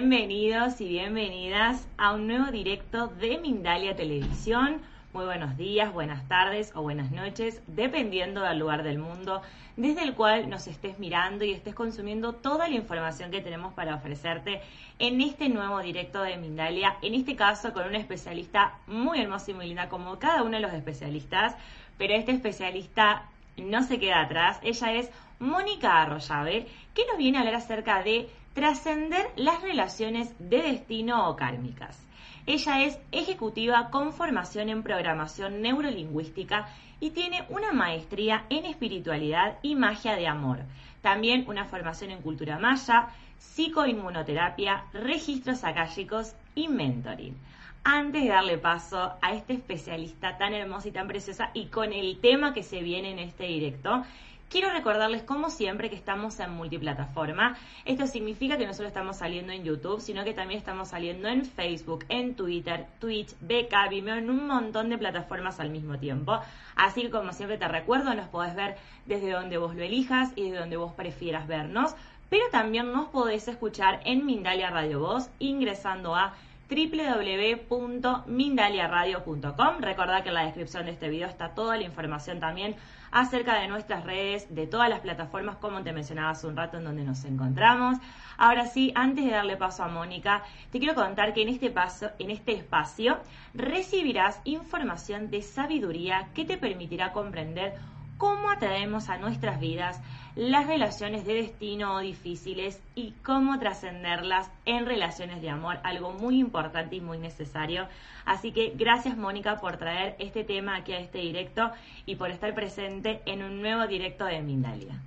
Bienvenidos y bienvenidas a un nuevo directo de Mindalia Televisión. Muy buenos días, buenas tardes o buenas noches, dependiendo del lugar del mundo desde el cual nos estés mirando y estés consumiendo toda la información que tenemos para ofrecerte en este nuevo directo de Mindalia, en este caso con una especialista muy hermosa y muy linda como cada uno de los especialistas, pero este especialista no se queda atrás, ella es Mónica Arroyave, que nos viene a hablar acerca de trascender las relaciones de destino o kármicas. Ella es ejecutiva con formación en programación neurolingüística y tiene una maestría en espiritualidad y magia de amor. También una formación en cultura maya, psicoinmunoterapia, registros akáshicos y mentoring. Antes de darle paso a este especialista tan hermosa y tan preciosa y con el tema que se viene en este directo, Quiero recordarles, como siempre, que estamos en multiplataforma. Esto significa que no solo estamos saliendo en YouTube, sino que también estamos saliendo en Facebook, en Twitter, Twitch, Beca, Vimeo, en un montón de plataformas al mismo tiempo. Así que, como siempre te recuerdo, nos podés ver desde donde vos lo elijas y desde donde vos prefieras vernos. Pero también nos podés escuchar en Mindalia Radio Voz ingresando a www.mindaliaradio.com. Recordad que en la descripción de este video está toda la información también acerca de nuestras redes, de todas las plataformas, como te mencionaba hace un rato, en donde nos encontramos. Ahora sí, antes de darle paso a Mónica, te quiero contar que en este, paso, en este espacio recibirás información de sabiduría que te permitirá comprender cómo atraemos a nuestras vidas las relaciones de destino difíciles y cómo trascenderlas en relaciones de amor, algo muy importante y muy necesario. Así que gracias Mónica por traer este tema aquí a este directo y por estar presente en un nuevo directo de Mindalia.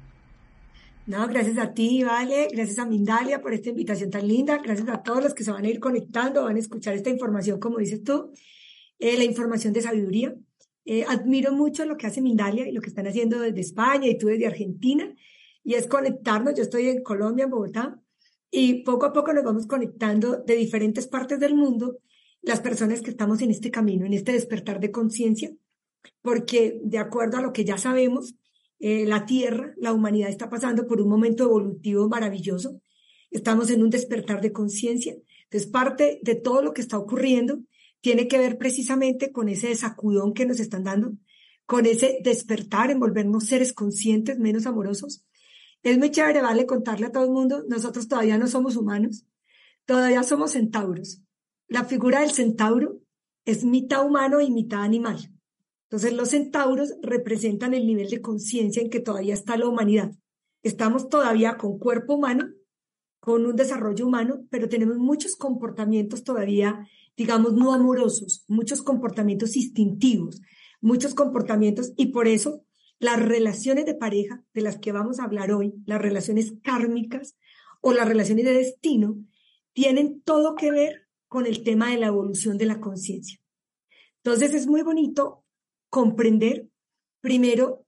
No, gracias a ti, Vale, gracias a Mindalia por esta invitación tan linda, gracias a todos los que se van a ir conectando, van a escuchar esta información, como dices tú, eh, la información de sabiduría, eh, admiro mucho lo que hace Mindalia y lo que están haciendo desde España y tú desde Argentina, y es conectarnos. Yo estoy en Colombia, en Bogotá, y poco a poco nos vamos conectando de diferentes partes del mundo las personas que estamos en este camino, en este despertar de conciencia, porque de acuerdo a lo que ya sabemos, eh, la Tierra, la humanidad está pasando por un momento evolutivo maravilloso. Estamos en un despertar de conciencia. Entonces, parte de todo lo que está ocurriendo tiene que ver precisamente con ese sacudón que nos están dando, con ese despertar en volvernos seres conscientes, menos amorosos. Es muy chévere, vale, contarle a todo el mundo, nosotros todavía no somos humanos, todavía somos centauros. La figura del centauro es mitad humano y mitad animal. Entonces los centauros representan el nivel de conciencia en que todavía está la humanidad. Estamos todavía con cuerpo humano, con un desarrollo humano, pero tenemos muchos comportamientos todavía digamos, no amorosos, muchos comportamientos instintivos, muchos comportamientos, y por eso las relaciones de pareja de las que vamos a hablar hoy, las relaciones kármicas o las relaciones de destino, tienen todo que ver con el tema de la evolución de la conciencia. Entonces es muy bonito comprender primero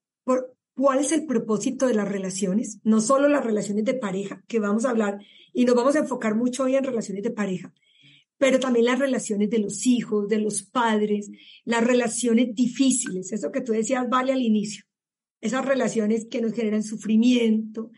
cuál es el propósito de las relaciones, no solo las relaciones de pareja, que vamos a hablar y nos vamos a enfocar mucho hoy en relaciones de pareja, pero también las relaciones de los hijos, de los padres, las relaciones difíciles, eso que tú decías, vale al inicio, esas relaciones que nos generan sufrimiento,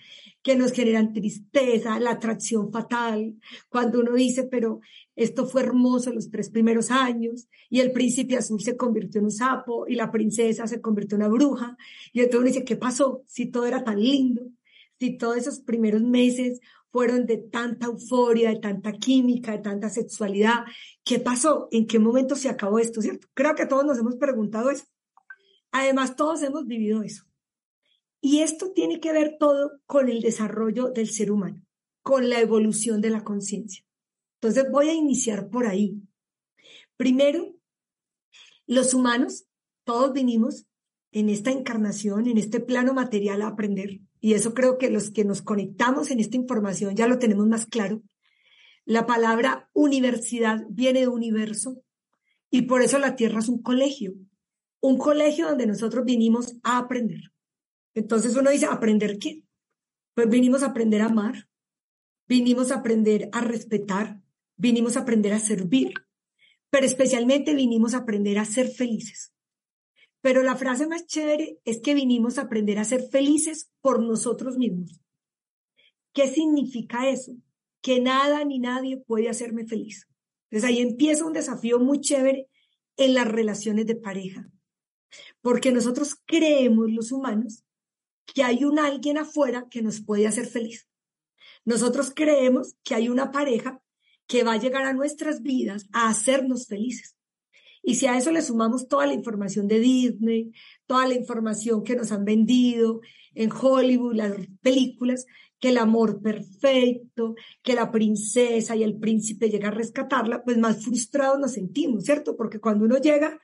que nos generan tristeza, la atracción fatal, cuando uno dice, pero esto fue hermoso los tres primeros años, y el príncipe azul se convirtió en un sapo, y la princesa se convirtió en una bruja, y entonces uno dice, ¿qué pasó? Si todo era tan lindo, si todos esos primeros meses fueron de tanta euforia, de tanta química, de tanta sexualidad. ¿Qué pasó? ¿En qué momento se acabó esto? ¿Cierto? Creo que todos nos hemos preguntado eso. Además, todos hemos vivido eso. Y esto tiene que ver todo con el desarrollo del ser humano, con la evolución de la conciencia. Entonces voy a iniciar por ahí. Primero, los humanos, todos vinimos en esta encarnación, en este plano material a aprender. Y eso creo que los que nos conectamos en esta información ya lo tenemos más claro. La palabra universidad viene de universo y por eso la Tierra es un colegio, un colegio donde nosotros vinimos a aprender. Entonces uno dice, ¿aprender qué? Pues vinimos a aprender a amar, vinimos a aprender a respetar, vinimos a aprender a servir, pero especialmente vinimos a aprender a ser felices. Pero la frase más chévere es que vinimos a aprender a ser felices por nosotros mismos. ¿Qué significa eso? Que nada ni nadie puede hacerme feliz. Entonces ahí empieza un desafío muy chévere en las relaciones de pareja. Porque nosotros creemos los humanos que hay un alguien afuera que nos puede hacer feliz. Nosotros creemos que hay una pareja que va a llegar a nuestras vidas a hacernos felices. Y si a eso le sumamos toda la información de Disney, toda la información que nos han vendido en Hollywood, las películas, que el amor perfecto, que la princesa y el príncipe llega a rescatarla, pues más frustrados nos sentimos, ¿cierto? Porque cuando uno llega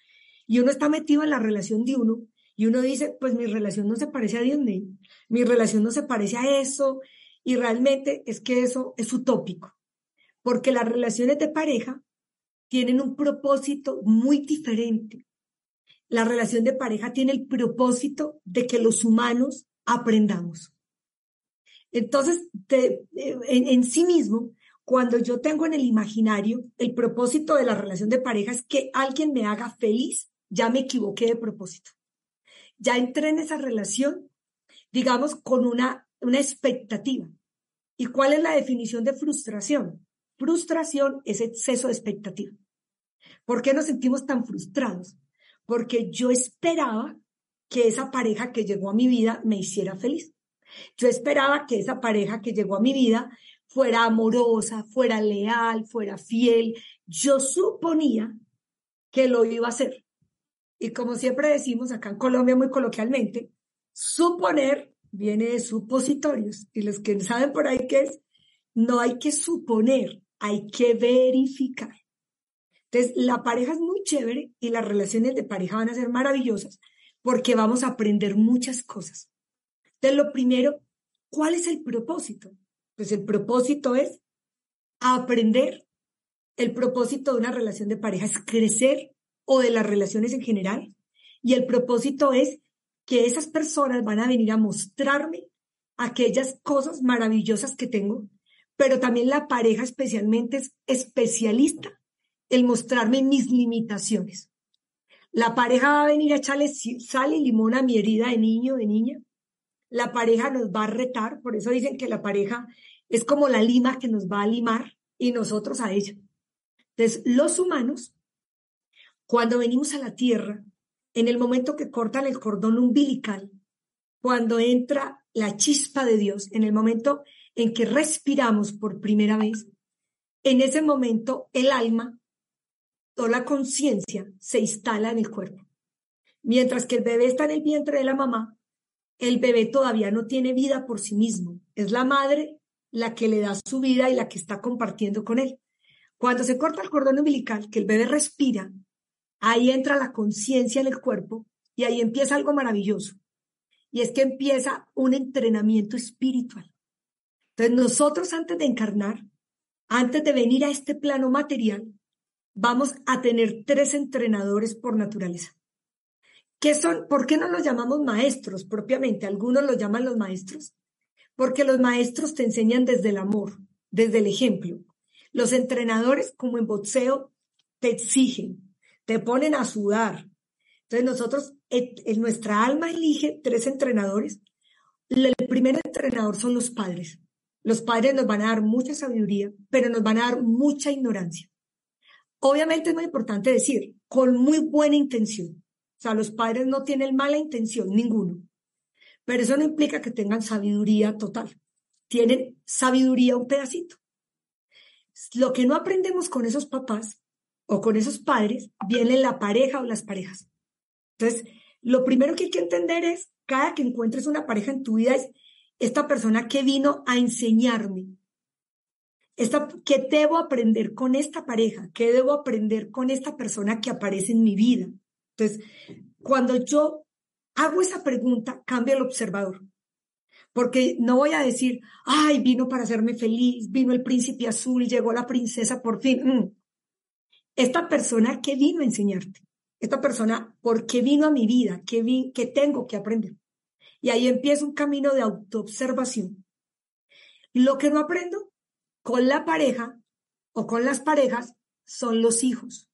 y uno está metido en la relación de uno y uno dice, pues mi relación no se parece a Disney, mi relación no se parece a eso, y realmente es que eso es utópico porque las relaciones de pareja tienen un propósito muy diferente. La relación de pareja tiene el propósito de que los humanos aprendamos. Entonces, en, en sí mismo, cuando yo tengo en el imaginario el propósito de la relación de pareja es que alguien me haga feliz, ya me equivoqué de propósito. Ya entré en esa relación, digamos, con una, una expectativa. ¿Y cuál es la definición de frustración? Frustración es exceso de expectativa. ¿Por qué nos sentimos tan frustrados? Porque yo esperaba que esa pareja que llegó a mi vida me hiciera feliz. Yo esperaba que esa pareja que llegó a mi vida fuera amorosa, fuera leal, fuera fiel. Yo suponía que lo iba a hacer. Y como siempre decimos acá en Colombia muy coloquialmente, suponer viene de supositorios. Y los que saben por ahí qué es, no hay que suponer, hay que verificar. Entonces, la pareja es muy chévere y las relaciones de pareja van a ser maravillosas porque vamos a aprender muchas cosas. Entonces, lo primero, ¿cuál es el propósito? Pues el propósito es aprender. El propósito de una relación de pareja es crecer o de las relaciones en general. Y el propósito es que esas personas van a venir a mostrarme aquellas cosas maravillosas que tengo pero también la pareja especialmente es especialista en mostrarme mis limitaciones. La pareja va a venir a echarle sal y limón a mi herida de niño, de niña. La pareja nos va a retar, por eso dicen que la pareja es como la lima que nos va a limar y nosotros a ella. Entonces, los humanos, cuando venimos a la tierra, en el momento que cortan el cordón umbilical, cuando entra la chispa de Dios, en el momento en que respiramos por primera vez, en ese momento el alma, toda la conciencia se instala en el cuerpo. Mientras que el bebé está en el vientre de la mamá, el bebé todavía no tiene vida por sí mismo. Es la madre la que le da su vida y la que está compartiendo con él. Cuando se corta el cordón umbilical, que el bebé respira, ahí entra la conciencia en el cuerpo y ahí empieza algo maravilloso. Y es que empieza un entrenamiento espiritual. Entonces nosotros antes de encarnar, antes de venir a este plano material, vamos a tener tres entrenadores por naturaleza. ¿Qué son? ¿Por qué no los llamamos maestros propiamente? Algunos los llaman los maestros. Porque los maestros te enseñan desde el amor, desde el ejemplo. Los entrenadores, como en boxeo, te exigen, te ponen a sudar. Entonces nosotros, en nuestra alma elige tres entrenadores. El primer entrenador son los padres. Los padres nos van a dar mucha sabiduría, pero nos van a dar mucha ignorancia. Obviamente es muy importante decir, con muy buena intención. O sea, los padres no tienen mala intención, ninguno. Pero eso no implica que tengan sabiduría total. Tienen sabiduría un pedacito. Lo que no aprendemos con esos papás o con esos padres viene en la pareja o las parejas. Entonces, lo primero que hay que entender es cada que encuentres una pareja en tu vida es esta persona que vino a enseñarme. Esta, ¿Qué debo aprender con esta pareja? ¿Qué debo aprender con esta persona que aparece en mi vida? Entonces, cuando yo hago esa pregunta, cambia el observador. Porque no voy a decir, ay, vino para hacerme feliz, vino el príncipe azul, llegó la princesa por fin. Mm. Esta persona que vino a enseñarte, esta persona, ¿por qué vino a mi vida? ¿Qué, vi, qué tengo que aprender? Y ahí empieza un camino de autoobservación. Lo que no aprendo con la pareja o con las parejas son los hijos.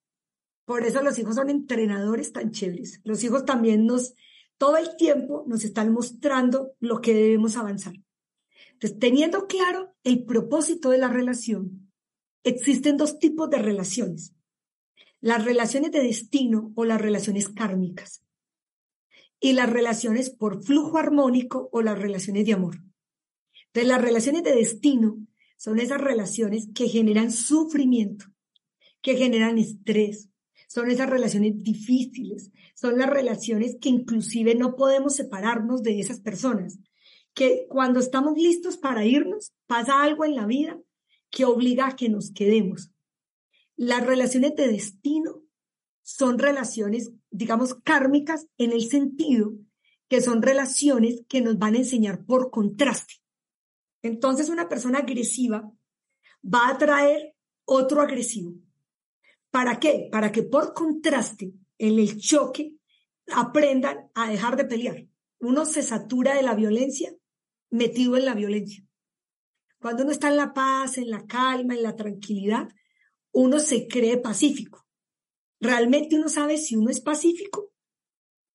Por eso los hijos son entrenadores tan chéveres. Los hijos también nos, todo el tiempo nos están mostrando lo que debemos avanzar. Entonces, teniendo claro el propósito de la relación, existen dos tipos de relaciones. Las relaciones de destino o las relaciones kármicas y las relaciones por flujo armónico o las relaciones de amor. Entonces, las relaciones de destino son esas relaciones que generan sufrimiento, que generan estrés, son esas relaciones difíciles, son las relaciones que inclusive no podemos separarnos de esas personas, que cuando estamos listos para irnos, pasa algo en la vida que obliga a que nos quedemos. Las relaciones de destino son relaciones, digamos, kármicas en el sentido que son relaciones que nos van a enseñar por contraste. Entonces una persona agresiva va a atraer otro agresivo. ¿Para qué? Para que por contraste, en el choque, aprendan a dejar de pelear. Uno se satura de la violencia metido en la violencia. Cuando uno está en la paz, en la calma, en la tranquilidad, uno se cree pacífico. Realmente uno sabe si uno es pacífico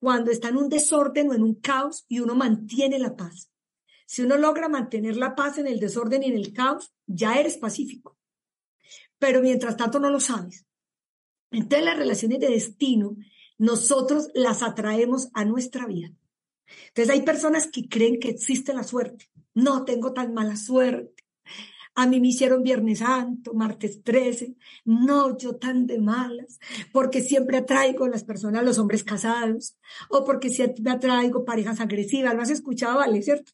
cuando está en un desorden o en un caos y uno mantiene la paz. Si uno logra mantener la paz en el desorden y en el caos, ya eres pacífico. Pero mientras tanto no lo sabes. Entonces las relaciones de destino, nosotros las atraemos a nuestra vida. Entonces hay personas que creen que existe la suerte. No tengo tan mala suerte. A mí me hicieron Viernes Santo, martes 13. No, yo tan de malas, porque siempre atraigo a las personas, los hombres casados, o porque siempre atraigo parejas agresivas. Lo has escuchado, ¿vale? ¿Cierto?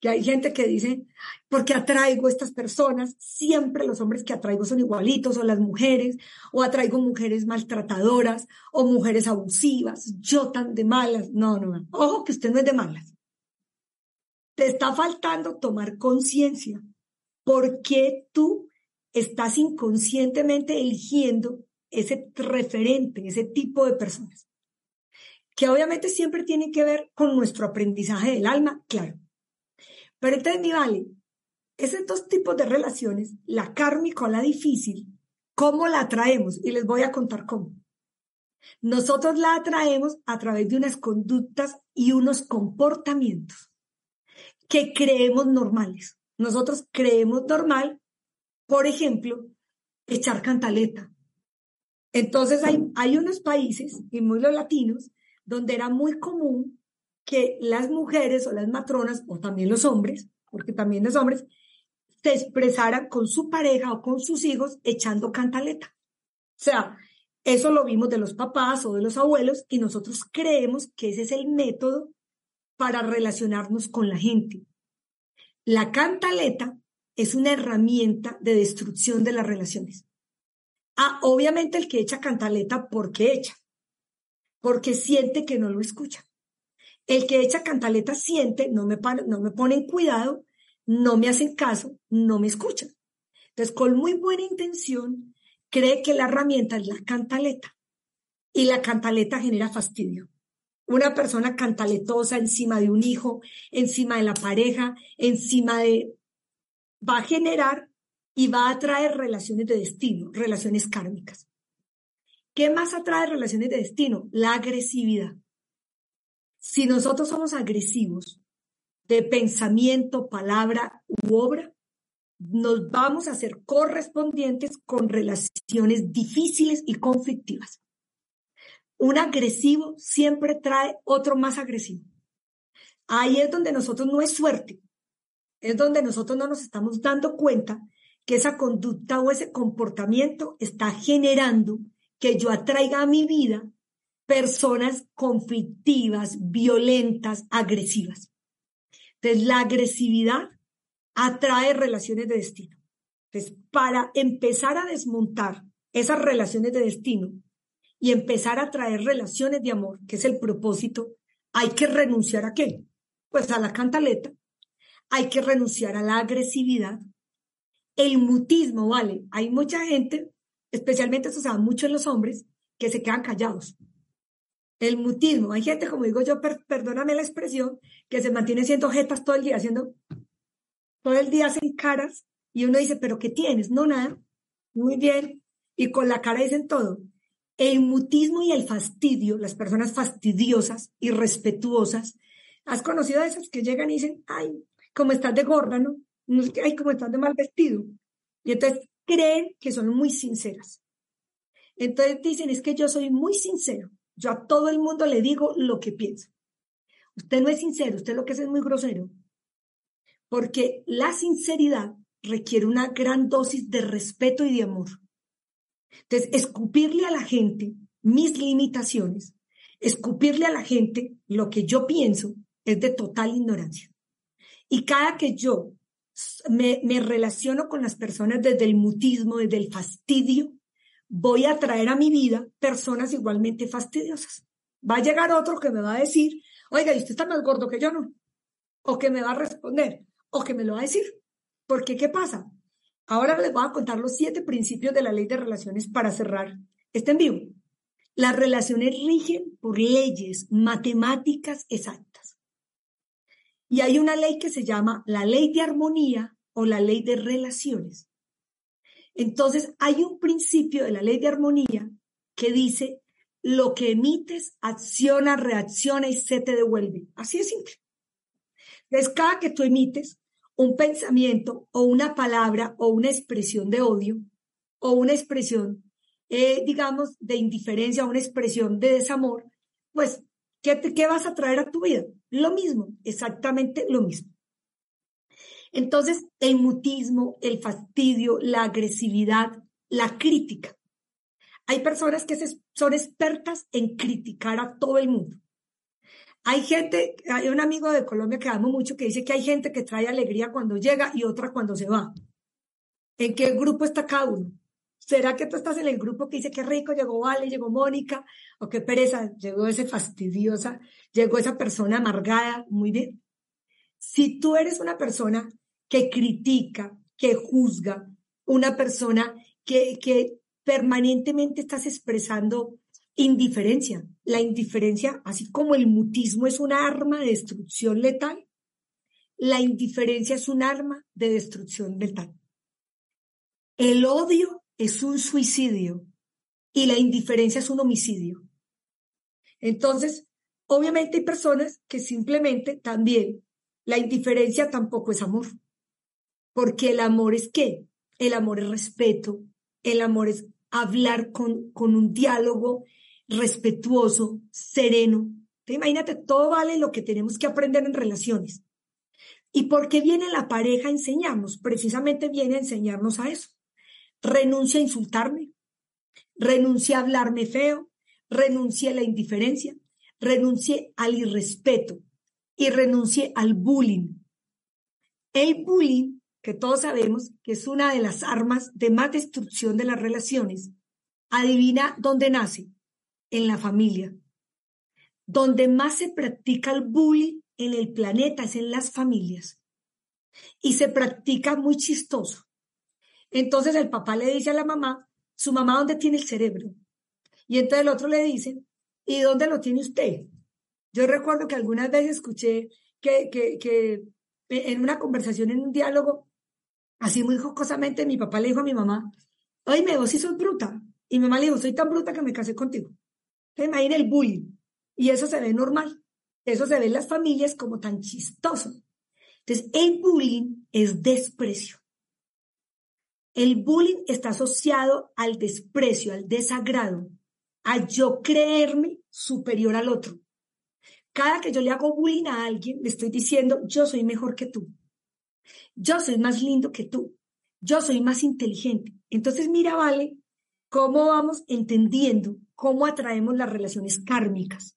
Que hay gente que dice, porque atraigo a estas personas, siempre los hombres que atraigo son igualitos, o las mujeres, o atraigo mujeres maltratadoras, o mujeres abusivas, yo tan de malas. No, no, ojo que usted no es de malas. Te está faltando tomar conciencia ¿Por qué tú estás inconscientemente eligiendo ese referente, ese tipo de personas? Que obviamente siempre tiene que ver con nuestro aprendizaje del alma, claro. Pero entonces, mi vale, esos dos tipos de relaciones, la kármica o la difícil, ¿cómo la atraemos? Y les voy a contar cómo. Nosotros la atraemos a través de unas conductas y unos comportamientos que creemos normales nosotros creemos normal, por ejemplo, echar cantaleta. Entonces hay, hay unos países, y muy los latinos, donde era muy común que las mujeres o las matronas, o también los hombres, porque también los hombres, se expresaran con su pareja o con sus hijos echando cantaleta. O sea, eso lo vimos de los papás o de los abuelos y nosotros creemos que ese es el método para relacionarnos con la gente. La cantaleta es una herramienta de destrucción de las relaciones. Ah, obviamente el que echa cantaleta, ¿por qué echa? Porque siente que no lo escucha. El que echa cantaleta siente, no me, no me ponen cuidado, no me hacen caso, no me escuchan. Entonces, con muy buena intención, cree que la herramienta es la cantaleta. Y la cantaleta genera fastidio una persona cantaletosa encima de un hijo, encima de la pareja, encima de... va a generar y va a atraer relaciones de destino, relaciones kármicas. ¿Qué más atrae relaciones de destino? La agresividad. Si nosotros somos agresivos de pensamiento, palabra u obra, nos vamos a ser correspondientes con relaciones difíciles y conflictivas. Un agresivo siempre trae otro más agresivo. Ahí es donde nosotros no es suerte, es donde nosotros no nos estamos dando cuenta que esa conducta o ese comportamiento está generando que yo atraiga a mi vida personas conflictivas, violentas, agresivas. Entonces, la agresividad atrae relaciones de destino. Entonces, para empezar a desmontar esas relaciones de destino y empezar a traer relaciones de amor, que es el propósito, hay que renunciar a qué? Pues a la cantaleta, hay que renunciar a la agresividad, el mutismo, ¿vale? Hay mucha gente, especialmente eso se da mucho en los hombres, que se quedan callados. El mutismo, hay gente, como digo yo, perdóname la expresión, que se mantiene siendo jetas todo el día, haciendo, todo el día hacen caras, y uno dice, ¿pero qué tienes? No, nada. Muy bien. Y con la cara dicen todo. El mutismo y el fastidio, las personas fastidiosas, irrespetuosas, ¿has conocido a esas que llegan y dicen, ay, como estás de gorda, ¿no? Ay, como estás de mal vestido. Y entonces creen que son muy sinceras. Entonces dicen, es que yo soy muy sincero. Yo a todo el mundo le digo lo que pienso. Usted no es sincero, usted lo que es es muy grosero. Porque la sinceridad requiere una gran dosis de respeto y de amor. Entonces, escupirle a la gente mis limitaciones, escupirle a la gente lo que yo pienso es de total ignorancia. Y cada que yo me, me, relaciono con las personas desde el mutismo, desde el fastidio, voy a traer a mi vida personas igualmente fastidiosas. Va a llegar otro que me va a decir, oiga, ¿y usted está más gordo que yo no? O que me va a responder, o que me lo va a decir. Porque, ¿qué pasa? Ahora les voy a contar los siete principios de la ley de relaciones para cerrar este en vivo. Las relaciones rigen por leyes matemáticas exactas. Y hay una ley que se llama la ley de armonía o la ley de relaciones. Entonces, hay un principio de la ley de armonía que dice, lo que emites acciona, reacciona y se te devuelve. Así de simple. Entonces, cada que tú emites, un pensamiento o una palabra o una expresión de odio o una expresión, eh, digamos, de indiferencia o una expresión de desamor, pues, ¿qué, ¿qué vas a traer a tu vida? Lo mismo, exactamente lo mismo. Entonces, el mutismo, el fastidio, la agresividad, la crítica. Hay personas que son expertas en criticar a todo el mundo. Hay gente, hay un amigo de Colombia que amo mucho que dice que hay gente que trae alegría cuando llega y otra cuando se va. ¿En qué grupo está cada uno? ¿Será que tú estás en el grupo que dice que rico llegó Vale, llegó Mónica? ¿O qué pereza? Llegó ese fastidiosa, llegó esa persona amargada, muy bien. Si tú eres una persona que critica, que juzga, una persona que, que permanentemente estás expresando indiferencia. La indiferencia, así como el mutismo es un arma de destrucción letal, la indiferencia es un arma de destrucción letal. El odio es un suicidio y la indiferencia es un homicidio. Entonces, obviamente hay personas que simplemente también la indiferencia tampoco es amor. Porque el amor es qué? El amor es respeto, el amor es hablar con, con un diálogo respetuoso, sereno. imagínate, todo vale lo que tenemos que aprender en relaciones. ¿Y por qué viene la pareja a enseñarnos? Precisamente viene a enseñarnos a eso. Renuncia a insultarme, renuncia a hablarme feo, renuncie a la indiferencia, renuncie al irrespeto y renuncie al bullying. El bullying, que todos sabemos que es una de las armas de más destrucción de las relaciones, adivina dónde nace en la familia. Donde más se practica el bullying en el planeta es en las familias. Y se practica muy chistoso. Entonces el papá le dice a la mamá, su mamá, ¿dónde tiene el cerebro? Y entonces el otro le dice, ¿y dónde lo tiene usted? Yo recuerdo que algunas veces escuché que, que, que en una conversación, en un diálogo, así muy jocosamente, mi papá le dijo a mi mamá, oye, vos sí sos bruta. Y mi mamá le dijo, soy tan bruta que me casé contigo. Imagina el bullying. Y eso se ve normal. Eso se ve en las familias como tan chistoso. Entonces, el bullying es desprecio. El bullying está asociado al desprecio, al desagrado, a yo creerme superior al otro. Cada que yo le hago bullying a alguien, le estoy diciendo, yo soy mejor que tú. Yo soy más lindo que tú. Yo soy más inteligente. Entonces, mira, vale, cómo vamos entendiendo cómo atraemos las relaciones kármicas.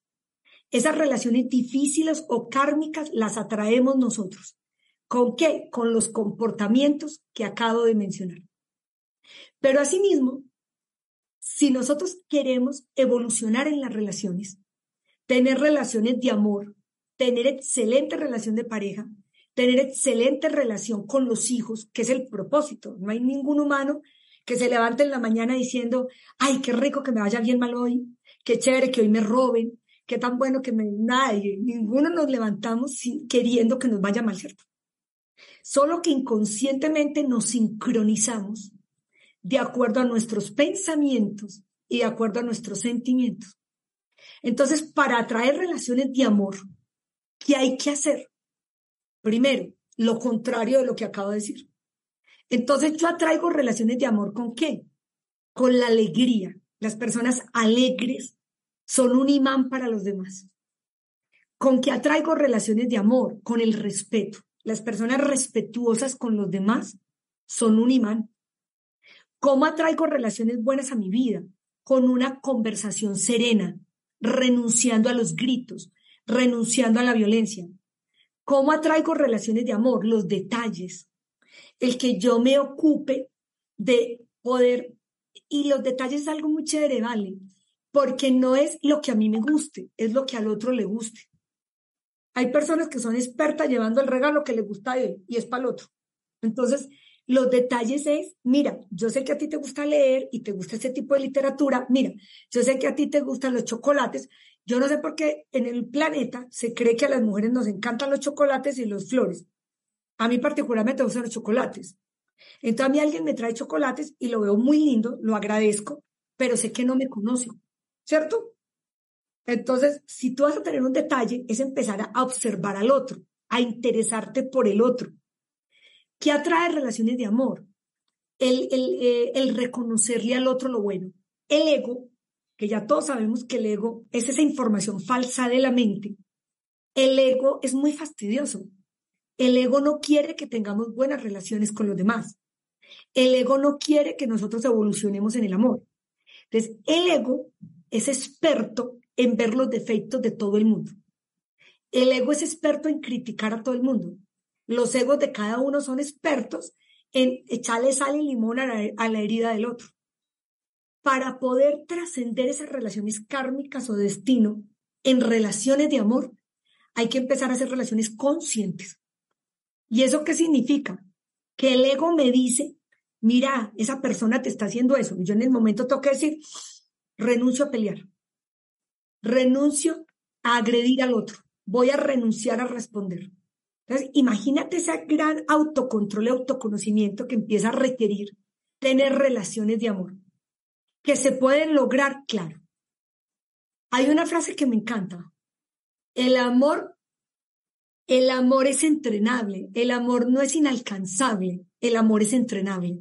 Esas relaciones difíciles o kármicas las atraemos nosotros. ¿Con qué? Con los comportamientos que acabo de mencionar. Pero asimismo, si nosotros queremos evolucionar en las relaciones, tener relaciones de amor, tener excelente relación de pareja, tener excelente relación con los hijos, que es el propósito. No hay ningún humano que se levante en la mañana diciendo, ay, qué rico que me vaya bien mal hoy, qué chévere que hoy me roben, qué tan bueno que me... Nadie, ninguno nos levantamos queriendo que nos vaya mal, ¿cierto? Solo que inconscientemente nos sincronizamos de acuerdo a nuestros pensamientos y de acuerdo a nuestros sentimientos. Entonces, para atraer relaciones de amor, ¿qué hay que hacer? Primero, lo contrario de lo que acabo de decir. Entonces, yo atraigo relaciones de amor con qué? Con la alegría. Las personas alegres son un imán para los demás. ¿Con qué atraigo relaciones de amor? Con el respeto. Las personas respetuosas con los demás son un imán. ¿Cómo atraigo relaciones buenas a mi vida? Con una conversación serena, renunciando a los gritos, renunciando a la violencia. ¿Cómo atraigo relaciones de amor? Los detalles. El que yo me ocupe de poder, y los detalles es algo muy chévere, ¿vale? Porque no es lo que a mí me guste, es lo que al otro le guste. Hay personas que son expertas llevando el regalo que le gusta a él y es para el otro. Entonces, los detalles es, mira, yo sé que a ti te gusta leer y te gusta ese tipo de literatura, mira, yo sé que a ti te gustan los chocolates, yo no sé por qué en el planeta se cree que a las mujeres nos encantan los chocolates y los flores. A mí particularmente me gustan los chocolates. Entonces a mí alguien me trae chocolates y lo veo muy lindo, lo agradezco, pero sé que no me conoce, ¿cierto? Entonces, si tú vas a tener un detalle, es empezar a observar al otro, a interesarte por el otro. ¿Qué atrae relaciones de amor? El, eh, el reconocerle al otro lo bueno. El ego, que ya todos sabemos que el ego es esa información falsa de la mente. El ego es muy fastidioso. El ego no quiere que tengamos buenas relaciones con los demás. El ego no quiere que nosotros evolucionemos en el amor. Entonces, el ego es experto en ver los defectos de todo el mundo. El ego es experto en criticar a todo el mundo. Los egos de cada uno son expertos en echarle sal y limón a la, herida del otro. Para poder trascender esas relaciones kármicas o destino en relaciones de amor, hay que empezar a hacer relaciones conscientes. ¿Y eso qué significa? Que el ego me dice, mira, esa persona te está haciendo eso. Y yo en el momento tengo que decir, renuncio a pelear renuncio a agredir al otro, voy a renunciar a responder. Imagínate ese gran autocontrol y autoconocimiento que empieza a requerir tener relaciones de amor, que se pueden lograr, claro. Hay una frase que me encanta. El amor, el amor es entrenable, el amor no es inalcanzable, el amor es entrenable.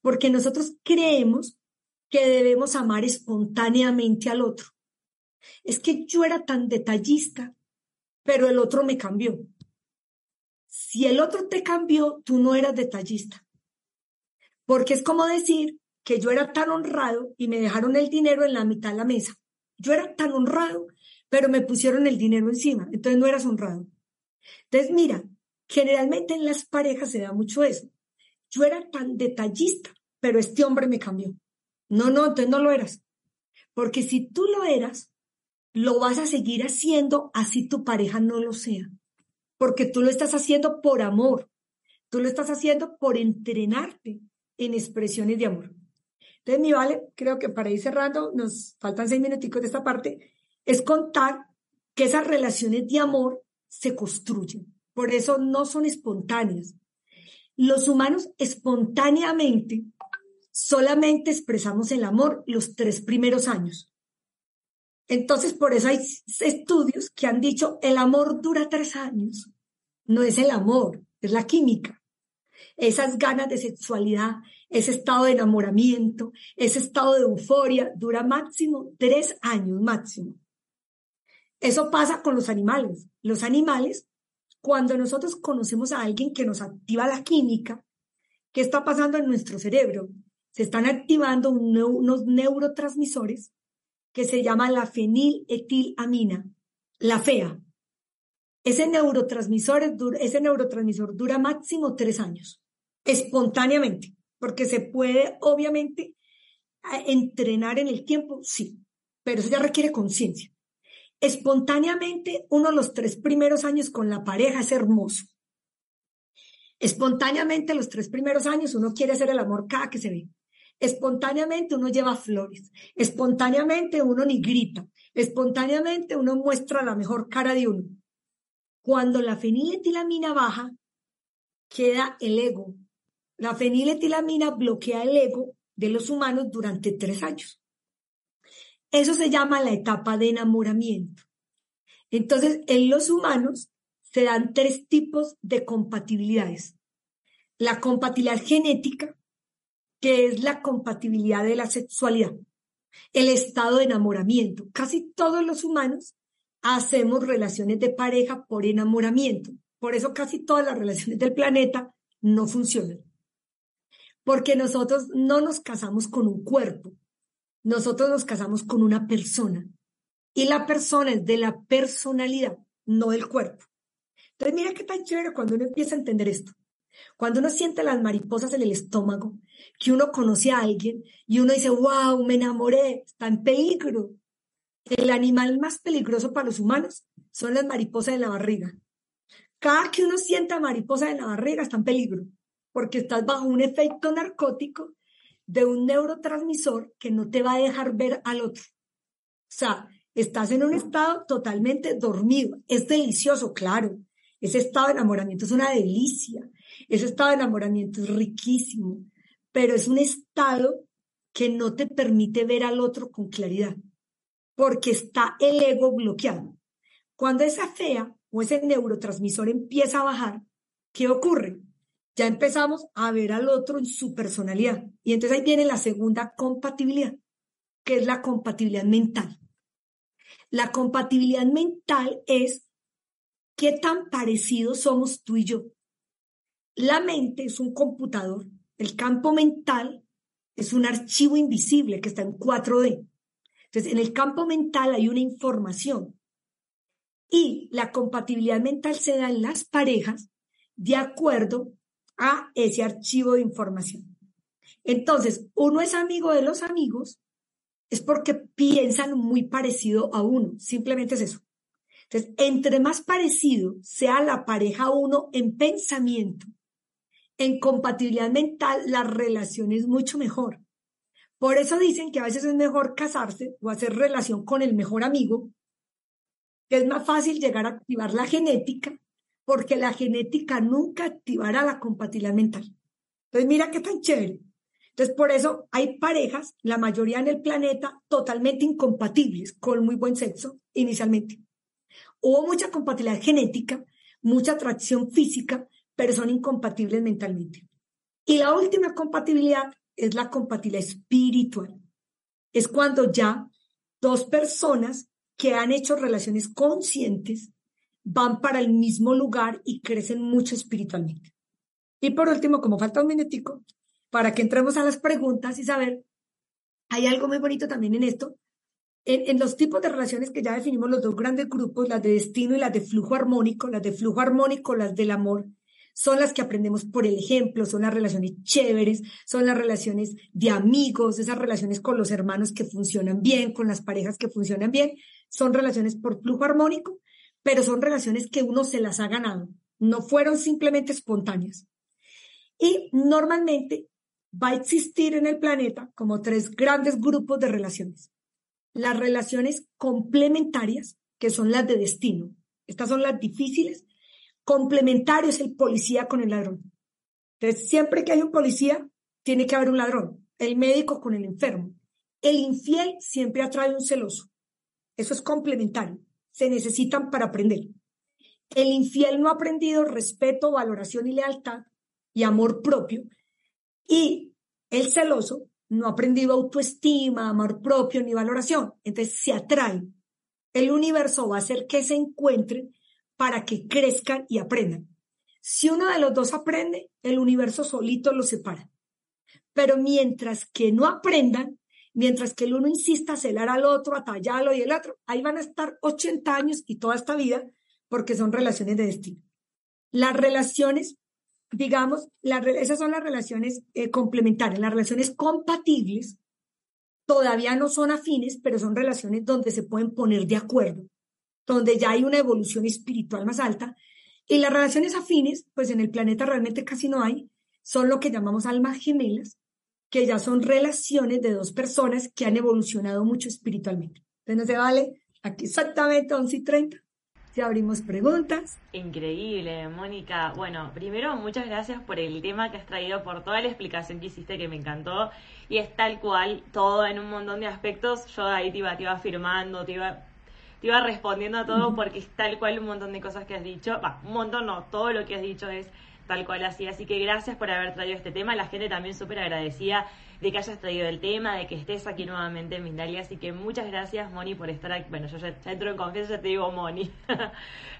Porque nosotros creemos que debemos amar espontáneamente al otro es que yo era tan detallista, pero el otro me cambió. Si el otro te cambió, tú no eras detallista. Porque es como decir que yo era tan honrado y me dejaron el dinero en la mitad de la mesa. Yo era tan honrado, pero me pusieron el dinero encima. Entonces no eras honrado. Entonces, mira, generalmente en las parejas se da mucho eso. Yo era tan detallista, pero este hombre me cambió. No, no, entonces no lo eras. Porque si tú lo eras, lo vas a seguir haciendo así tu pareja no lo sea, porque tú lo estás haciendo por amor, tú lo estás haciendo por entrenarte en expresiones de amor. Entonces, mi vale, creo que para ir cerrando, nos faltan seis minuticos de esta parte, es contar que esas relaciones de amor se construyen. Por eso no son espontáneas. Los humanos espontáneamente solamente expresamos el amor los tres primeros años. Entonces, por eso hay estudios que han dicho, el amor dura tres años. No es el amor, es la química. Esas ganas de sexualidad, ese estado de enamoramiento, ese estado de euforia, dura máximo tres años, máximo. Eso pasa con los animales. Los animales, cuando nosotros conocemos a alguien que nos activa la química, ¿qué está pasando en nuestro cerebro? se están activando unos neurotransmisores que se llama la feniletilamina, la FEA. Ese neurotransmisor, ese neurotransmisor dura máximo tres años, espontáneamente, porque se puede, obviamente, entrenar en el tiempo, sí, pero eso ya requiere conciencia. Espontáneamente, uno de los tres primeros años con la pareja es hermoso. Espontáneamente, los tres primeros años, uno quiere hacer el amor cada que se ve. Espontáneamente uno lleva flores, espontáneamente uno ni grita, espontáneamente uno muestra la mejor cara de uno. Cuando la feniletilamina baja, queda el ego. La feniletilamina bloquea el ego de los humanos durante tres años. Eso se llama la etapa de enamoramiento. Entonces, en los humanos se dan tres tipos de compatibilidades. La compatibilidad genética, que es la compatibilidad de la sexualidad, el estado de enamoramiento. Casi todos los humanos hacemos relaciones de pareja por enamoramiento. Por eso casi todas las relaciones del planeta no funcionan. Porque nosotros no nos casamos con un cuerpo, nosotros nos casamos con una persona. Y la persona es de la personalidad, no del cuerpo. Entonces mira qué tan chévere cuando uno empieza a entender esto. Cuando uno siente las mariposas en el estómago, que uno conoce a alguien y uno dice, wow, me enamoré, está en peligro. El animal más peligroso para los humanos son las mariposas en la barriga. Cada que uno sienta mariposa en la barriga está en peligro, porque estás bajo un efecto narcótico de un neurotransmisor que no te va a dejar ver al otro. O sea, estás en un estado totalmente dormido. Es delicioso, claro. Ese estado de enamoramiento es una delicia. Ese estado de enamoramiento es riquísimo, pero es un estado que no te permite ver al otro con claridad, porque está el ego bloqueado. Cuando esa fea o ese neurotransmisor empieza a bajar, ¿qué ocurre? Ya empezamos a ver al otro en su personalidad. Y entonces ahí viene la segunda compatibilidad, que es la compatibilidad mental. La compatibilidad mental es qué tan parecidos somos tú y yo. La mente es un computador, el campo mental es un archivo invisible que está en 4D. Entonces, en el campo mental hay una información y la compatibilidad mental se da en las parejas de acuerdo a ese archivo de información. Entonces, uno es amigo de los amigos, es porque piensan muy parecido a uno, simplemente es eso. Entonces, entre más parecido sea la pareja uno en pensamiento, en compatibilidad mental, la relación es mucho mejor. Por eso dicen que a veces es mejor casarse o hacer relación con el mejor amigo, que es más fácil llegar a activar la genética, porque la genética nunca activará la compatibilidad mental. Entonces, mira qué tan chévere. Entonces, por eso hay parejas, la mayoría en el planeta, totalmente incompatibles, con muy buen sexo inicialmente. Hubo mucha compatibilidad genética, mucha atracción física, pero son incompatibles mentalmente. Y la última compatibilidad es la compatibilidad espiritual. Es cuando ya dos personas que han hecho relaciones conscientes van para el mismo lugar y crecen mucho espiritualmente. Y por último, como falta un minutico, para que entremos a las preguntas y saber, hay algo muy bonito también en esto. En, en, los tipos de relaciones que ya definimos los dos grandes grupos, las de destino y las de flujo armónico, las de flujo armónico, las del amor, son las que aprendemos por el ejemplo, son las relaciones chéveres, son las relaciones de amigos, esas relaciones con los hermanos que funcionan bien, con las parejas que funcionan bien, son relaciones por flujo armónico, pero son relaciones que uno se las ha ganado, no fueron simplemente espontáneas. Y normalmente va a existir en el planeta como tres grandes grupos de relaciones. Las relaciones complementarias, que son las de destino. Estas son las difíciles complementario es el policía con el ladrón. Entonces, siempre que hay un policía, tiene que haber un ladrón, el médico con el enfermo. El infiel siempre atrae un celoso. Eso es complementario. Se necesitan para aprender. El infiel no ha aprendido respeto, valoración y lealtad y amor propio. Y el celoso no ha aprendido autoestima, amor propio ni valoración. Entonces se atrae. El universo va a hacer que se encuentren para que crezcan y aprendan. Si uno de los dos aprende, el universo solito los separa. Pero mientras que no aprendan, mientras que el uno insista a celar al otro, a tallarlo y el otro, ahí van a estar 80 años y toda esta vida porque son relaciones de destino. Las relaciones, digamos, esas son las relaciones eh, complementarias, las relaciones compatibles todavía no son afines, pero son relaciones donde se pueden poner de acuerdo, donde ya hay una evolución espiritual más alta. Y las relaciones afines, pues en el planeta realmente casi no hay, son lo que llamamos almas gemelas, que ya son relaciones de dos personas que han evolucionado mucho espiritualmente. Entonces no se vale aquí exactamente 11 y 30. Si abrimos preguntas. Increíble, Mónica. Bueno, primero, muchas gracias por el tema que has traído, por toda la explicación que hiciste que me encantó. Y es tal cual, todo en un montón de aspectos. Yo ahí te iba, te iba afirmando, te iba, te iba respondiendo a todo porque es tal cual un montón de cosas que has dicho. Va, un montón no, todo lo que has dicho es tal cual así. Así que gracias por haber traído este tema. La gente también súper agradecida de que hayas traído el tema, de que estés aquí nuevamente en Mindalia. Así que muchas gracias, Moni, por estar aquí. Bueno, yo ya, entro en confianza, ya te digo Moni.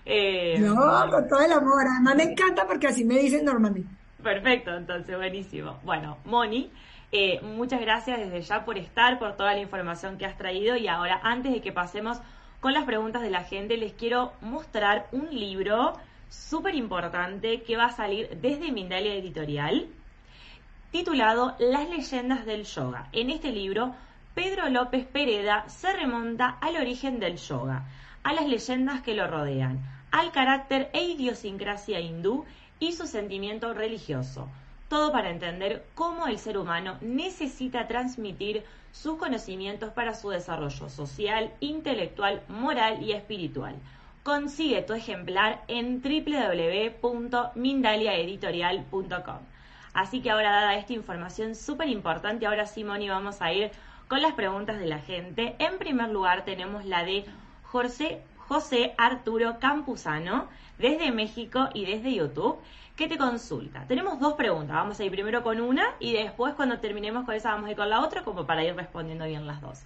Eh, no, con todo el amor. Además me encanta porque así me dicen normalmente. Perfecto, entonces, buenísimo. Bueno, Moni. Eh, muchas gracias desde ya por estar, por toda la información que has traído y ahora antes de que pasemos con las preguntas de la gente, les quiero mostrar un libro súper importante que va a salir desde Mindalia Editorial titulado Las leyendas del yoga. En este libro, Pedro López Pereda se remonta al origen del yoga, a las leyendas que lo rodean, al carácter e idiosincrasia hindú y su sentimiento religioso. Todo para entender cómo el ser humano necesita transmitir sus conocimientos para su desarrollo social, intelectual, moral y espiritual. Consigue tu ejemplar en www.mindaliaeditorial.com. Así que ahora, dada esta información súper importante, ahora sí, Moni, vamos a ir con las preguntas de la gente. En primer lugar, tenemos la de José, José Arturo Campuzano, desde México y desde YouTube, que te consulta. Tenemos dos preguntas, vamos a ir primero con una y después cuando terminemos con esa vamos a ir con la otra, como para ir respondiendo bien las dos.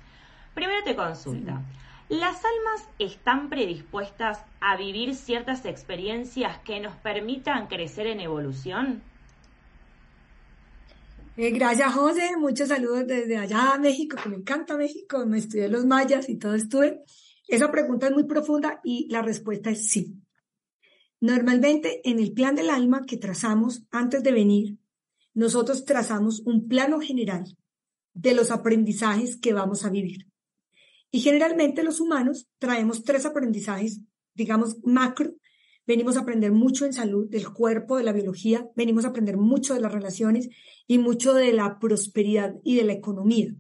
Primero te consulta. ¿Las almas están predispuestas a vivir ciertas experiencias que nos permitan crecer en evolución? Eh, gracias, José. Muchos saludos desde allá a México, que me encanta México. Me estudié los mayas y todo estuve. Esa pregunta es muy profunda y la respuesta es sí. Normalmente, en el plan del alma que trazamos antes de venir, nosotros trazamos un plano general de los aprendizajes que vamos a vivir. Y generalmente los humanos traemos tres aprendizajes, digamos, macro, venimos a aprender mucho en salud, del cuerpo, de la biología, venimos a aprender mucho de las relaciones y mucho de la prosperidad y de la economía.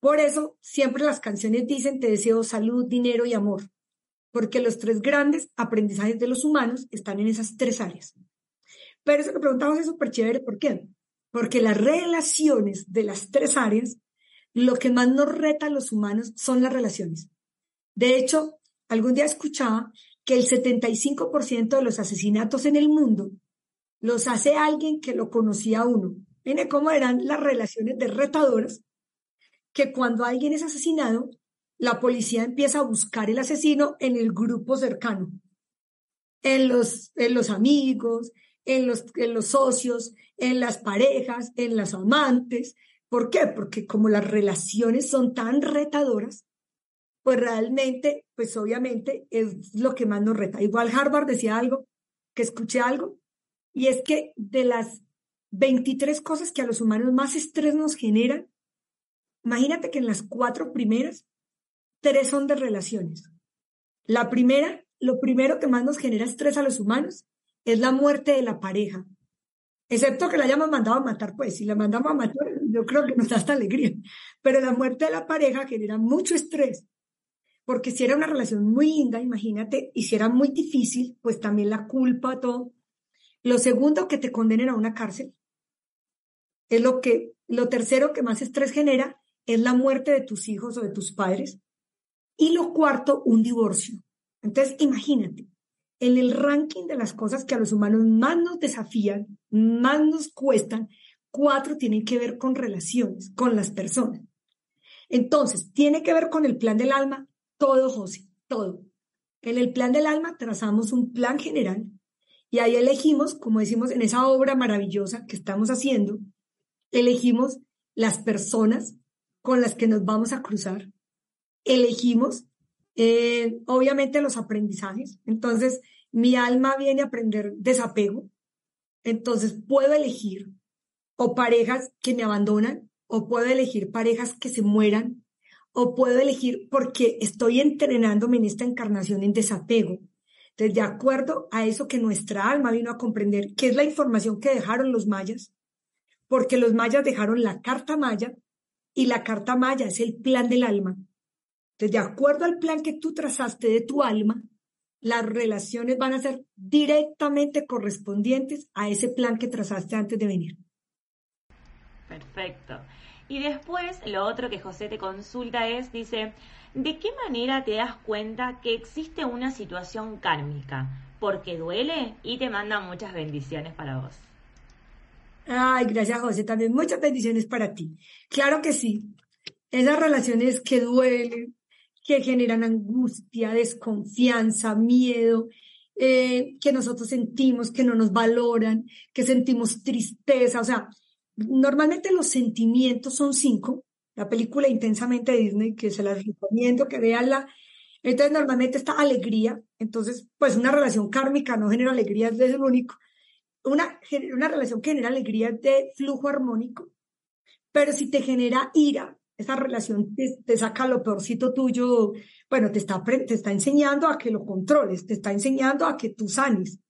Por eso siempre las canciones dicen te deseo salud, dinero y amor, porque los tres grandes aprendizajes de los humanos están en esas tres áreas. Pero eso que preguntamos es súper chévere, ¿por qué? Porque las relaciones de las tres áreas, lo que más nos reta a los humanos son las relaciones. De hecho, algún día escuchaba que el 75% de los asesinatos en el mundo los hace alguien que lo conocía a uno. Mire cómo eran las relaciones de retadoras, que cuando alguien es asesinado, la policía empieza a buscar el asesino en el grupo cercano, en los, en los amigos, en los, en los socios, en las parejas, en las amantes. ¿Por qué? Porque como las relaciones son tan retadoras, pues realmente, pues obviamente es lo que más nos reta. Igual Harvard decía algo, que escuché algo, y es que de las 23 cosas que a los humanos más estrés nos generan, imagínate que en las cuatro primeras, tres son de relaciones. La primera, lo primero que más nos genera estrés a los humanos es la muerte de la pareja. Excepto que la hayamos mandado a matar, pues si la mandamos a matar, yo creo que nos da hasta alegría. Pero la muerte de la pareja genera mucho estrés porque si era una relación muy linda, imagínate, y si era muy difícil, pues también la culpa, todo. Lo segundo, que te condenen a una cárcel. Es lo que, lo tercero que más estrés genera es la muerte de tus hijos o de tus padres. Y lo cuarto, un divorcio. Entonces, imagínate, en el ranking de las cosas que a los humanos más nos desafían, más nos cuestan, cuatro tienen que ver con relaciones, con las personas. Entonces, tiene que ver con el plan del alma, todo, José, todo. En el plan del alma trazamos un plan general y ahí elegimos, como decimos en esa obra maravillosa que estamos haciendo, elegimos las personas con las que nos vamos a cruzar, elegimos eh, obviamente los aprendizajes. Entonces, mi alma viene a aprender desapego. Entonces, puedo elegir o parejas que me abandonan, o puedo elegir parejas que se mueran, o puedo elegir porque estoy entrenándome en esta encarnación en desapego. Entonces, de acuerdo a eso que nuestra alma vino a comprender, que es la información que dejaron los mayas, porque los mayas dejaron la carta maya y la carta maya es el plan del alma. Entonces, de acuerdo al plan que tú trazaste de tu alma, las relaciones van a ser directamente correspondientes a ese plan que trazaste antes de venir. Perfecto. Y después, lo otro que José te consulta es, dice, ¿de qué manera te das cuenta que existe una situación kármica? Porque duele y te manda muchas bendiciones para vos. Ay, gracias José, también muchas bendiciones para ti. Claro que sí. Esas relaciones que duelen, que generan angustia, desconfianza, miedo, eh, que nosotros sentimos que no nos valoran, que sentimos tristeza, o sea, Normalmente los sentimientos son cinco. La película Intensamente Disney, que se las recomiendo que veanla. Entonces, normalmente está alegría. Entonces, pues una relación kármica no genera alegría, es el único. Una, una relación que genera alegría de flujo armónico. Pero si te genera ira, esa relación te, saca lo peorcito tuyo, bueno, te está, te está enseñando a que lo controles, te está enseñando a que tú sanes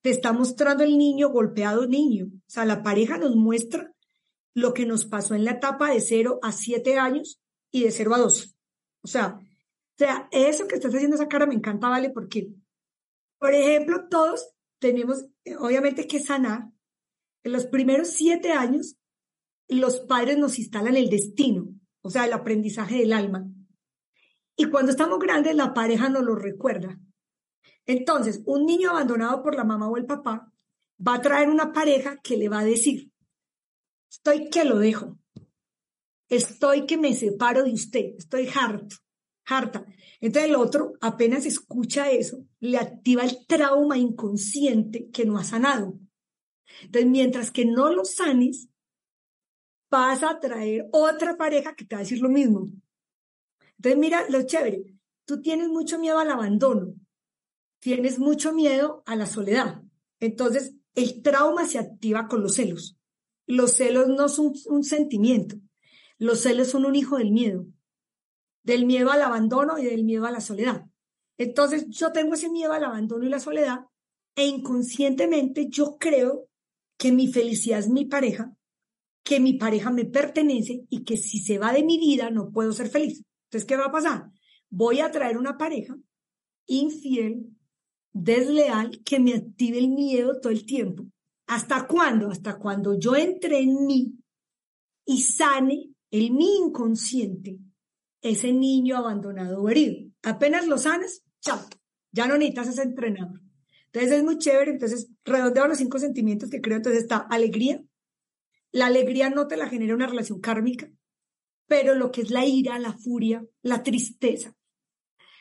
te está mostrando el niño golpeado niño. O sea, la pareja nos muestra lo que nos pasó en la etapa de 0 a 7 años y de 0 a 12. O sea, o sea, eso que estás haciendo esa cara me encanta, ¿vale? Porque, por ejemplo, todos tenemos, obviamente, que sanar. En los primeros siete años, los padres nos instalan el destino, o sea, el aprendizaje del alma. Y cuando estamos grandes, la pareja nos lo recuerda. Entonces, un niño abandonado por la mamá o el papá va a traer una pareja que le va a decir, estoy que lo dejo, estoy que me separo de usted, estoy harto, harta. Entonces el otro apenas escucha eso, le activa el trauma inconsciente que no ha sanado. Entonces, mientras que no lo sanes, vas a traer otra pareja que te va a decir lo mismo. Entonces, mira lo chévere, tú tienes mucho miedo al abandono, tienes mucho miedo a la soledad. Entonces, el trauma se activa con los celos. Los celos no son un sentimiento. Los celos son un hijo del miedo. Del miedo al abandono y del miedo a la soledad. Entonces, yo tengo ese miedo al abandono y la soledad e inconscientemente yo creo que mi felicidad es mi pareja, que mi pareja me pertenece y que si se va de mi vida no puedo ser feliz. Entonces, ¿qué va a pasar? Voy a traer una pareja infiel, desleal que me active el miedo todo el tiempo. ¿Hasta cuándo? Hasta cuando yo entre en mí y sane el mi inconsciente, ese niño abandonado o herido. Apenas lo sanes, chao, ya no necesitas ese entrenador. Entonces es muy chévere, entonces redondeo los cinco sentimientos que creo, entonces está alegría. La alegría no te la genera una relación kármica, pero lo que es la ira, la furia, la tristeza.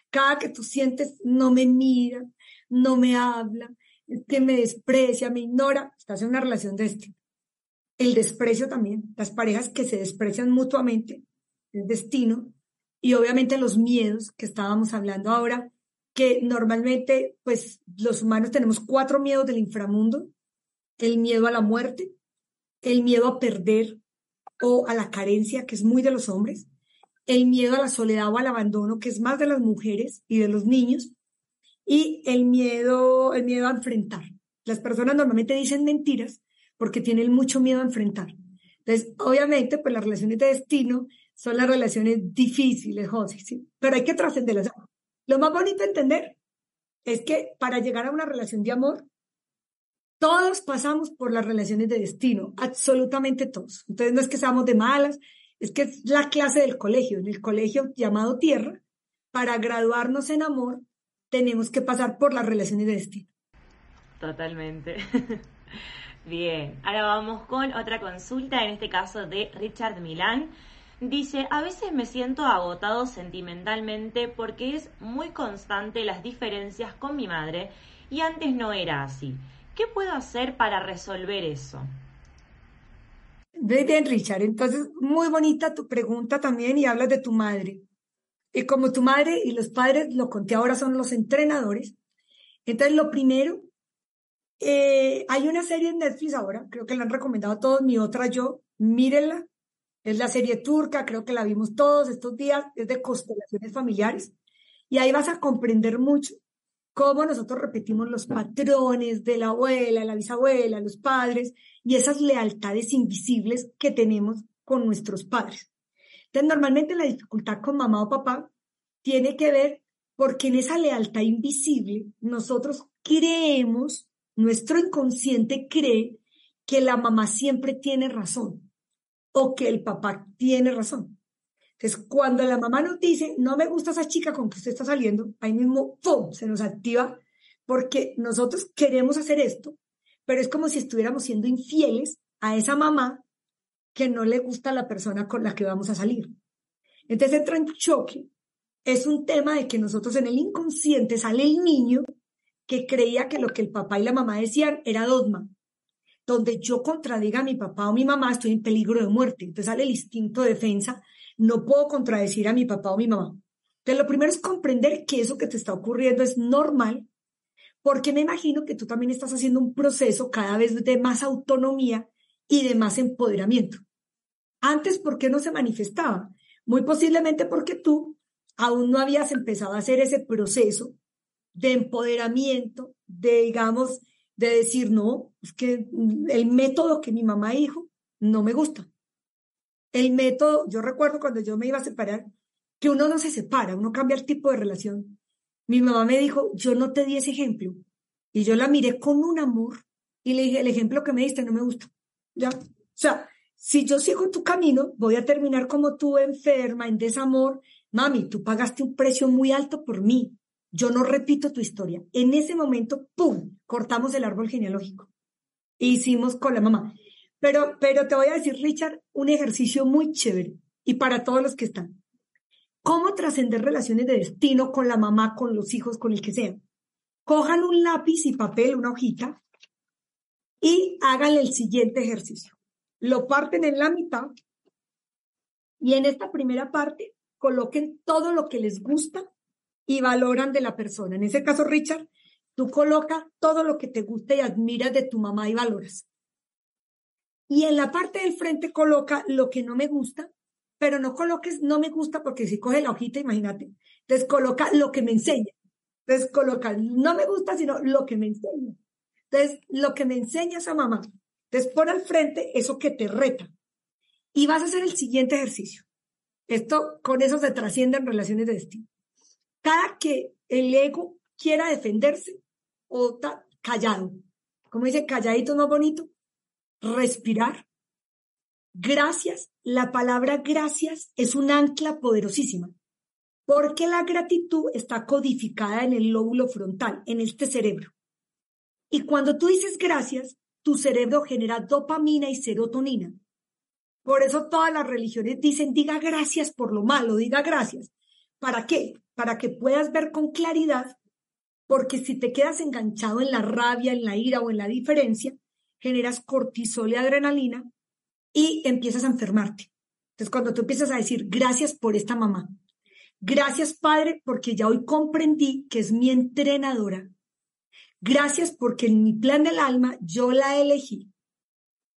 Cada que tú sientes, no me mira, no me habla, que me desprecia, me ignora, estás en una relación de este. El desprecio también, las parejas que se desprecian mutuamente, el destino, y obviamente los miedos que estábamos hablando ahora, que normalmente, pues los humanos tenemos cuatro miedos del inframundo, el miedo a la muerte, el miedo a perder o a la carencia, que es muy de los hombres, el miedo a la soledad o al abandono, que es más de las mujeres y de los niños, y el miedo, el miedo a enfrentar. Las personas normalmente dicen mentiras porque tienen mucho miedo a enfrentar. Entonces, obviamente, pues las relaciones de destino son las relaciones difíciles, José, ¿sí? pero hay que trascenderlas. Lo más bonito de entender es que para llegar a una relación de amor, todos pasamos por las relaciones de destino, absolutamente todos. Entonces, no es que seamos de malas, es que es la clase del colegio, en el colegio llamado tierra, para graduarnos en amor tenemos que pasar por las relaciones de destino. Totalmente. Bien, ahora vamos con otra consulta, en este caso de Richard Milán. Dice, a veces me siento agotado sentimentalmente porque es muy constante las diferencias con mi madre y antes no era así. ¿Qué puedo hacer para resolver eso? Muy bien, Richard. Entonces, muy bonita tu pregunta también y hablas de tu madre. Y como tu madre y los padres, lo conté ahora, son los entrenadores. Entonces, lo primero, eh, hay una serie en Netflix ahora, creo que la han recomendado todos, mi otra yo, mírenla. Es la serie turca, creo que la vimos todos estos días, es de constelaciones familiares. Y ahí vas a comprender mucho cómo nosotros repetimos los patrones de la abuela, la bisabuela, los padres y esas lealtades invisibles que tenemos con nuestros padres. Entonces, normalmente la dificultad con mamá o papá tiene que ver porque en esa lealtad invisible nosotros creemos, nuestro inconsciente cree que la mamá siempre tiene razón o que el papá tiene razón. Entonces, cuando la mamá nos dice, no me gusta esa chica con que usted está saliendo, ahí mismo, ¡pum!, se nos activa porque nosotros queremos hacer esto, pero es como si estuviéramos siendo infieles a esa mamá que no le gusta la persona con la que vamos a salir. Entonces entra en choque. Es un tema de que nosotros en el inconsciente sale el niño que creía que lo que el papá y la mamá decían era dogma. Donde yo contradiga a mi papá o mi mamá, estoy en peligro de muerte. Entonces sale el instinto de defensa no puedo contradecir a mi papá o mi mamá. Entonces, lo primero es comprender que eso que te está ocurriendo es normal, porque me imagino que tú también estás haciendo un proceso cada vez de más autonomía y de más empoderamiento. Antes, ¿por qué no se manifestaba? Muy posiblemente porque tú aún no habías empezado a hacer ese proceso de empoderamiento, de, digamos, de decir, no, es que el método que mi mamá dijo no me gusta el método, yo recuerdo cuando yo me iba a separar, que uno no se separa, uno cambia el tipo de relación. Mi mamá me dijo, yo no te di ese ejemplo. Y yo la miré con un amor y le dije, el ejemplo que me diste no me gusta. ¿Ya? O sea, si yo sigo tu camino, voy a terminar como tú, enferma, en desamor. Mami, tú pagaste un precio muy alto por mí. Yo no repito tu historia. En ese momento, ¡pum!, cortamos el árbol genealógico. E hicimos con la mamá. Pero, pero te voy a decir, Richard, un ejercicio muy chévere y para todos los que están. ¿Cómo trascender relaciones de destino con la mamá, con los hijos, con el que sea? Cojan un lápiz y papel, una hojita, y hagan el siguiente ejercicio. Lo parten en la mitad y en esta primera parte coloquen todo lo que les gusta y valoran de la persona. En ese caso, Richard, tú coloca todo lo que te gusta y admiras de tu mamá y valoras. Y en la parte del frente coloca lo que no me gusta, pero no coloques no me gusta porque si coge la hojita, imagínate. Entonces coloca lo que me enseña. Entonces coloca no me gusta, sino lo que me enseña. Entonces, lo que me enseña esa mamá. Entonces pon al frente eso que te reta. Y vas a hacer el siguiente ejercicio. Esto, con eso se trascienden relaciones de destino. Cada que el ego quiera defenderse o está callado. Como dice, calladito no bonito, respirar. Gracias, la palabra gracias es un ancla poderosísima, porque la gratitud está codificada en el lóbulo frontal, en este cerebro. Y cuando tú dices gracias, tu cerebro genera dopamina y serotonina. Por eso todas las religiones dicen, diga gracias por lo malo, diga gracias. ¿Para qué? Para que puedas ver con claridad, porque si te quedas enganchado en la rabia, en la ira o en la diferencia, generas cortisol y adrenalina y empiezas a enfermarte. Entonces, cuando tú empiezas a decir, gracias por esta mamá, gracias Padre, porque ya hoy comprendí que es mi entrenadora, gracias porque en mi plan del alma yo la elegí.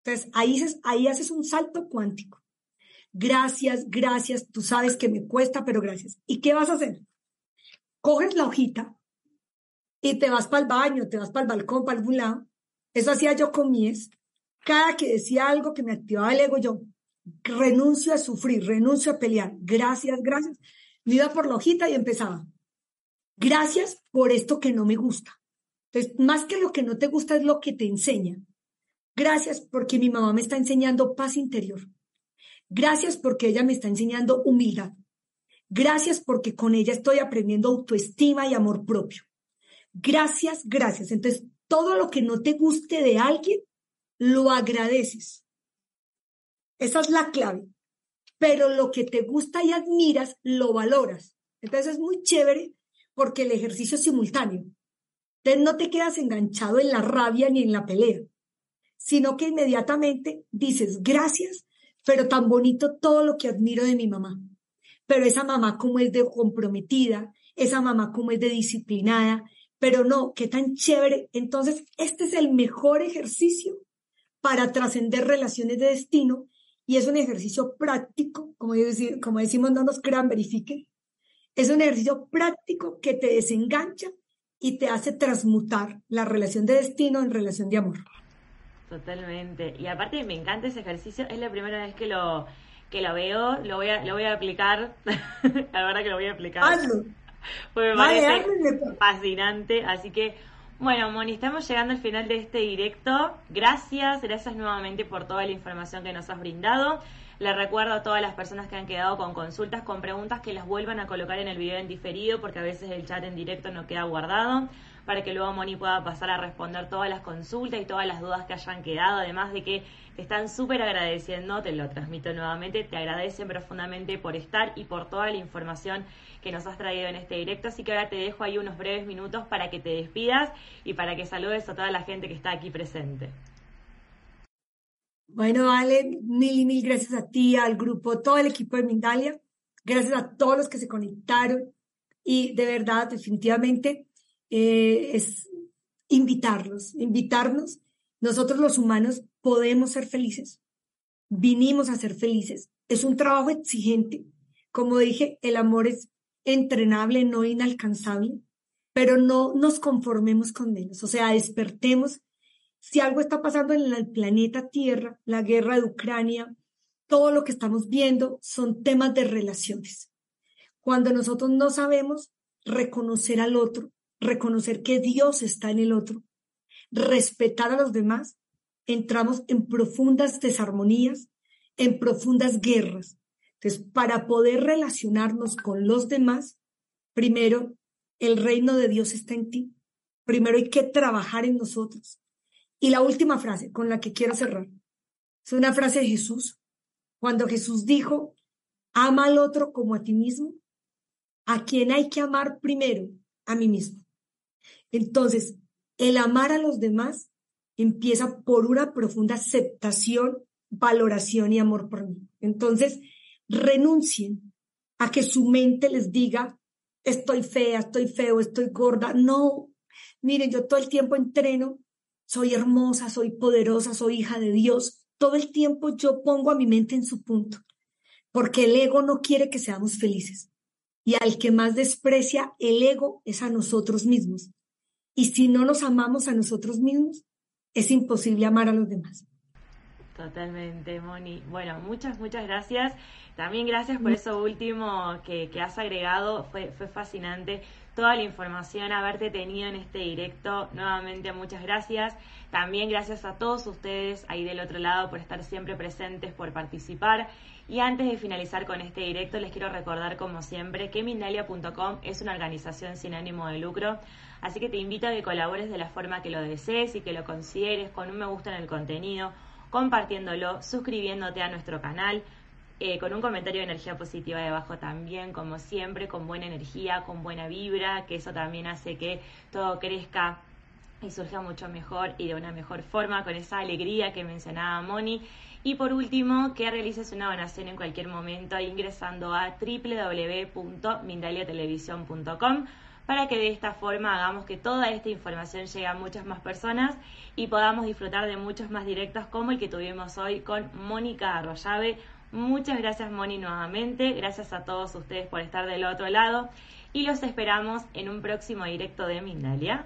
Entonces, ahí, ahí haces un salto cuántico. Gracias, gracias, tú sabes que me cuesta, pero gracias. ¿Y qué vas a hacer? Coges la hojita y te vas para el baño, te vas para el balcón, para algún lado, eso hacía yo con mi ex. Cada que decía algo que me activaba el ego, yo renuncio a sufrir, renuncio a pelear. Gracias, gracias. Me iba por la hojita y empezaba. Gracias por esto que no me gusta. Entonces, más que lo que no te gusta es lo que te enseña. Gracias porque mi mamá me está enseñando paz interior. Gracias porque ella me está enseñando humildad. Gracias porque con ella estoy aprendiendo autoestima y amor propio. Gracias, gracias. Entonces, todo lo que no te guste de alguien, lo agradeces. Esa es la clave. Pero lo que te gusta y admiras, lo valoras. Entonces es muy chévere porque el ejercicio es simultáneo. Entonces no te quedas enganchado en la rabia ni en la pelea, sino que inmediatamente dices gracias, pero tan bonito todo lo que admiro de mi mamá. Pero esa mamá como es de comprometida, esa mamá como es de disciplinada, pero no, qué tan chévere. Entonces, este es el mejor ejercicio para trascender relaciones de destino y es un ejercicio práctico, como, como decimos, no nos crean, verifiquen. Es un ejercicio práctico que te desengancha y te hace transmutar la relación de destino en relación de amor. Totalmente. Y aparte me encanta ese ejercicio, es la primera vez que lo que lo veo, lo voy a, lo voy a aplicar. la verdad que lo voy a aplicar. Hazlo. Pues me parece fascinante, así que bueno, Moni, estamos llegando al final de este directo. Gracias, gracias nuevamente por toda la información que nos has brindado. Le recuerdo a todas las personas que han quedado con consultas, con preguntas, que las vuelvan a colocar en el video en diferido, porque a veces el chat en directo no queda guardado, para que luego Moni pueda pasar a responder todas las consultas y todas las dudas que hayan quedado, además de que te están súper agradeciendo, te lo transmito nuevamente, te agradecen profundamente por estar y por toda la información que nos has traído en este directo. Así que ahora te dejo ahí unos breves minutos para que te despidas y para que saludes a toda la gente que está aquí presente. Bueno, Ale, mil y mil gracias a ti, al grupo, todo el equipo de Mindalia. Gracias a todos los que se conectaron. Y de verdad, definitivamente, eh, es invitarlos, invitarnos. Nosotros los humanos podemos ser felices. Vinimos a ser felices. Es un trabajo exigente. Como dije, el amor es entrenable, no inalcanzable, pero no nos conformemos con menos. O sea, despertemos. Si algo está pasando en el planeta Tierra, la guerra de Ucrania, todo lo que estamos viendo son temas de relaciones. Cuando nosotros no sabemos reconocer al otro, reconocer que Dios está en el otro, respetar a los demás, entramos en profundas desarmonías, en profundas guerras. Entonces, para poder relacionarnos con los demás, primero, el reino de Dios está en ti. Primero hay que trabajar en nosotros. Y la última frase con la que quiero cerrar es una frase de Jesús. Cuando Jesús dijo, ama al otro como a ti mismo, a quien hay que amar primero, a mí mismo. Entonces, el amar a los demás empieza por una profunda aceptación, valoración y amor por mí. Entonces, renuncien a que su mente les diga, estoy fea, estoy feo, estoy gorda. No, miren, yo todo el tiempo entreno, soy hermosa, soy poderosa, soy hija de Dios. Todo el tiempo yo pongo a mi mente en su punto, porque el ego no quiere que seamos felices. Y al que más desprecia el ego es a nosotros mismos. Y si no nos amamos a nosotros mismos, es imposible amar a los demás. Totalmente, Moni. Bueno, muchas, muchas gracias. También gracias por eso último que, has agregado. Fue, fue fascinante toda la información, haberte tenido en este directo. Nuevamente, muchas gracias. También gracias a todos ustedes ahí del otro lado por estar siempre presentes, por participar. Y antes de finalizar con este directo, les quiero recordar, como siempre, que Mindalia.com es una organización sin ánimo de lucro. Así que te invito a que colabores de la forma que lo desees y que lo consideres con un me gusta en el contenido, compartiéndolo, suscribiéndote a nuestro canal eh, con un comentario de energía positiva debajo también, como siempre, con buena energía, con buena vibra, que eso también hace que todo crezca y surja mucho mejor y de una mejor forma, con esa alegría que mencionaba Moni. Y por último, que realices una donación en cualquier momento ingresando a www.mindaliatelevisión.com para que de esta forma hagamos que toda esta información llegue a muchas más personas y podamos disfrutar de muchos más directos como el que tuvimos hoy con Mónica Arroyave, Muchas gracias Moni nuevamente, gracias a todos ustedes por estar del otro lado y los esperamos en un próximo directo de Mindalia.